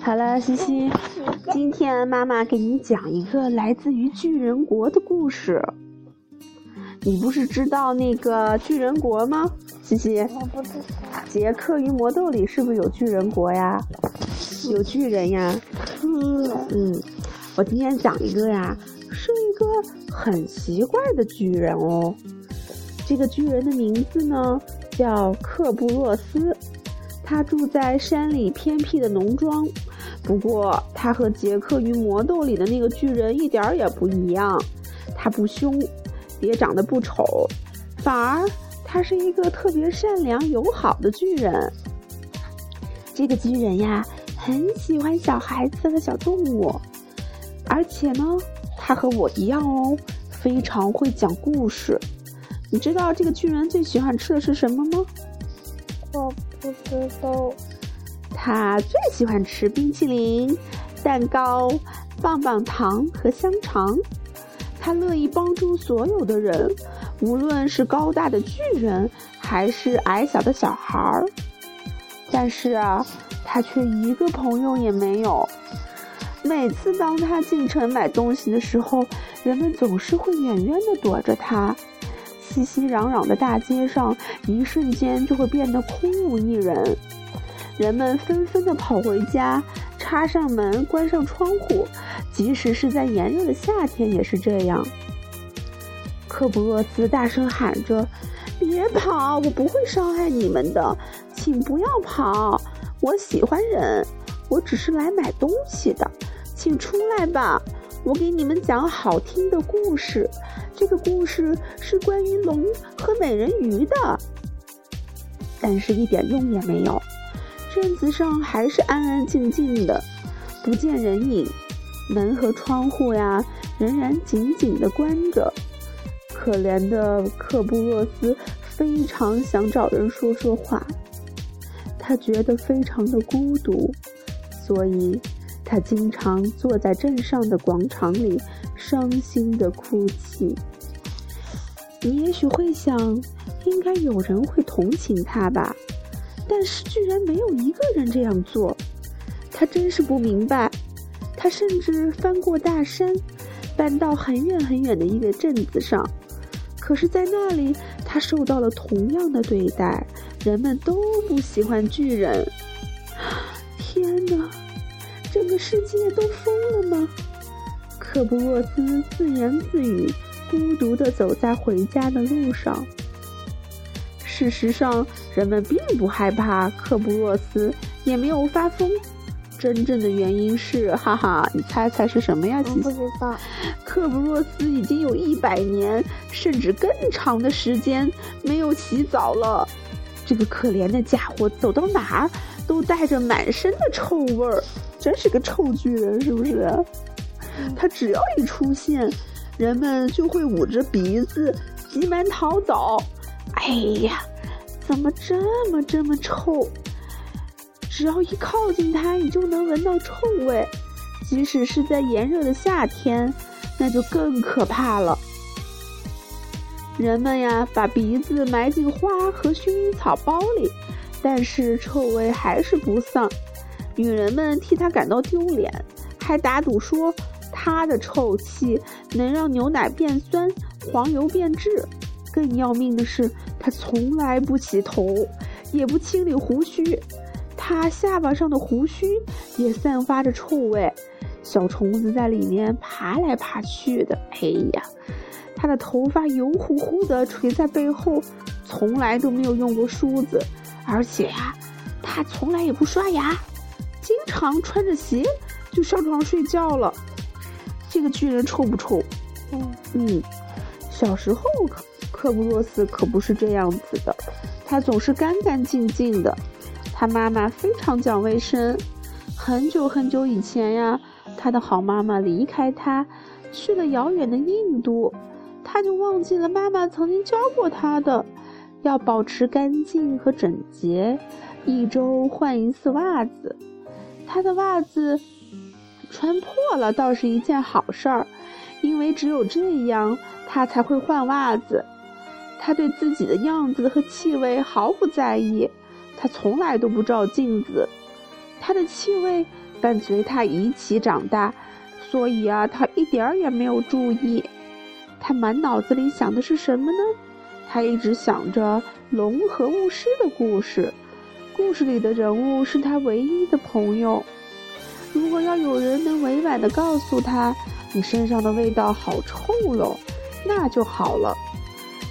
好了，西西，今天妈妈给你讲一个来自于巨人国的故事。你不是知道那个巨人国吗？西西，我不知道。杰克与魔豆里是不是有巨人国呀？有巨人呀。嗯嗯，我今天讲一个呀，是一个很奇怪的巨人哦。这个巨人的名字呢叫克布洛斯，他住在山里偏僻的农庄。不过，他和杰克与魔豆里的那个巨人一点儿也不一样。他不凶，也长得不丑，反而他是一个特别善良友好的巨人。这个巨人呀，很喜欢小孩子和小动物，而且呢，他和我一样哦，非常会讲故事。你知道这个巨人最喜欢吃的是什么吗？我不知道。他最喜欢吃冰淇淋、蛋糕、棒棒糖和香肠。他乐意帮助所有的人，无论是高大的巨人还是矮小的小孩儿。但是啊，他却一个朋友也没有。每次当他进城买东西的时候，人们总是会远远地躲着他。熙熙攘攘的大街上，一瞬间就会变得空无一人。人们纷纷地跑回家，插上门，关上窗户，即使是在炎热的夏天也是这样。克布洛斯大声喊着：“别跑！我不会伤害你们的，请不要跑！我喜欢人，我只是来买东西的，请出来吧！我给你们讲好听的故事。这个故事是关于龙和美人鱼的，但是一点用也没有。”镇子上还是安安静静的，不见人影，门和窗户呀仍然紧紧的关着。可怜的克布洛斯非常想找人说说话，他觉得非常的孤独，所以他经常坐在镇上的广场里，伤心地哭泣。你也许会想，应该有人会同情他吧？但是居然没有一个人这样做，他真是不明白。他甚至翻过大山，搬到很远很远的一个镇子上，可是，在那里他受到了同样的对待，人们都不喜欢巨人。天哪，整个世界都疯了吗？克布洛斯自言自语，孤独地走在回家的路上。事实上，人们并不害怕克布洛斯，也没有发疯。真正的原因是，哈哈，你猜猜是什么呀？我不知道。克布洛斯已经有一百年，甚至更长的时间没有洗澡了。这个可怜的家伙走到哪儿都带着满身的臭味儿，真是个臭巨人，是不是？他只要一出现，人们就会捂着鼻子，急忙逃走。哎呀，怎么这么这么臭？只要一靠近它，你就能闻到臭味。即使是在炎热的夏天，那就更可怕了。人们呀，把鼻子埋进花和薰衣草包里，但是臭味还是不散。女人们替他感到丢脸，还打赌说他的臭气能让牛奶变酸，黄油变质。更要命的是，他从来不洗头，也不清理胡须，他下巴上的胡须也散发着臭味，小虫子在里面爬来爬去的。哎呀，他的头发油乎乎的垂在背后，从来都没有用过梳子，而且呀，他从来也不刷牙，经常穿着鞋就上床睡觉了。这个巨人臭不臭？嗯嗯，小时候可。克布洛斯可不是这样子的，他总是干干净净的。他妈妈非常讲卫生。很久很久以前呀，他的好妈妈离开他，去了遥远的印度，他就忘记了妈妈曾经教过他的，要保持干净和整洁，一周换一次袜子。他的袜子穿破了倒是一件好事儿，因为只有这样，他才会换袜子。他对自己的样子和气味毫不在意，他从来都不照镜子。他的气味伴随他一起长大，所以啊，他一点儿也没有注意。他满脑子里想的是什么呢？他一直想着龙和巫师的故事，故事里的人物是他唯一的朋友。如果要有人能委婉地告诉他，你身上的味道好臭哟，那就好了。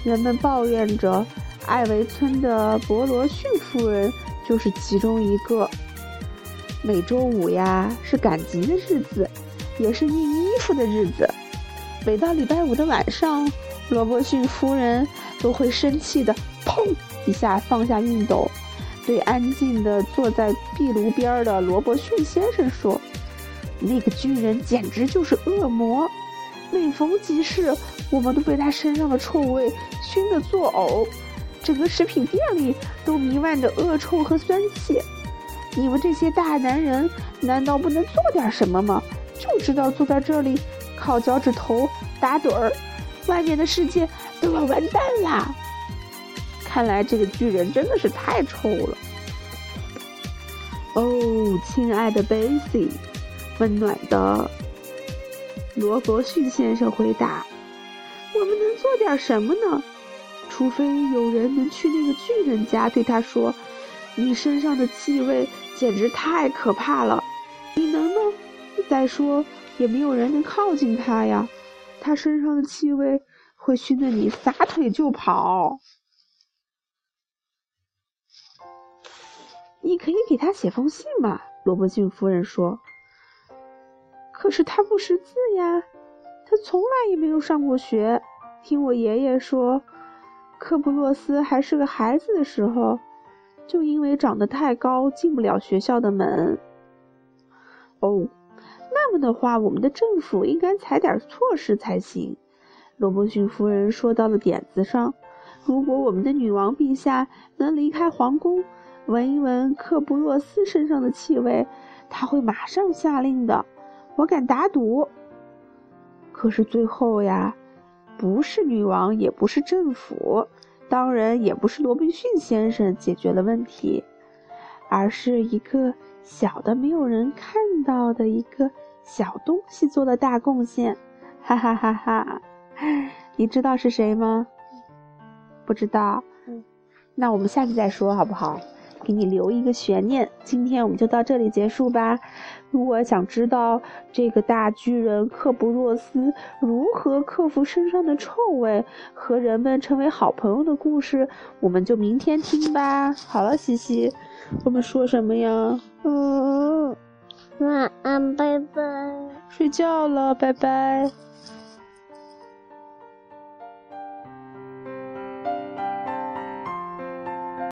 人们抱怨着，艾维村的博罗逊夫人就是其中一个。每周五呀，是赶集的日子，也是熨衣服的日子。每到礼拜五的晚上，罗伯逊夫人都会生气的砰一下放下熨斗，对安静的坐在壁炉边的罗伯逊先生说：“那个巨人简直就是恶魔，每逢集市，我们都被他身上的臭味熏得作呕，整个食品店里都弥漫着恶臭和酸气。你们这些大男人难道不能做点什么吗？就知道坐在这里。”靠脚趾头打盹儿，外面的世界都要完蛋啦！看来这个巨人真的是太臭了。哦，亲爱的贝西，温暖的罗伯逊先生回答：“我们能做点什么呢？除非有人能去那个巨人家，对他说：‘你身上的气味简直太可怕了。’你能吗？再说。”也没有人能靠近他呀，他身上的气味会熏得你撒腿就跑。你可以给他写封信嘛，罗伯逊夫人说。可是他不识字呀，他从来也没有上过学。听我爷爷说，科布洛斯还是个孩子的时候，就因为长得太高，进不了学校的门。哦。的话，我们的政府应该采点措施才行。罗伯逊夫人说到了点子上。如果我们的女王陛下能离开皇宫，闻一闻克布洛斯身上的气味，他会马上下令的。我敢打赌。可是最后呀，不是女王，也不是政府，当然也不是罗宾逊先生解决了问题，而是一个小的、没有人看到的一个。小东西做的大贡献，哈哈哈哈！你知道是谁吗？不知道。嗯，那我们下次再说好不好？给你留一个悬念。今天我们就到这里结束吧。如果想知道这个大巨人克布洛斯如何克服身上的臭味，和人们成为好朋友的故事，我们就明天听吧。好了，西西，我们说什么呀？嗯。晚安，拜拜。睡觉了，拜拜。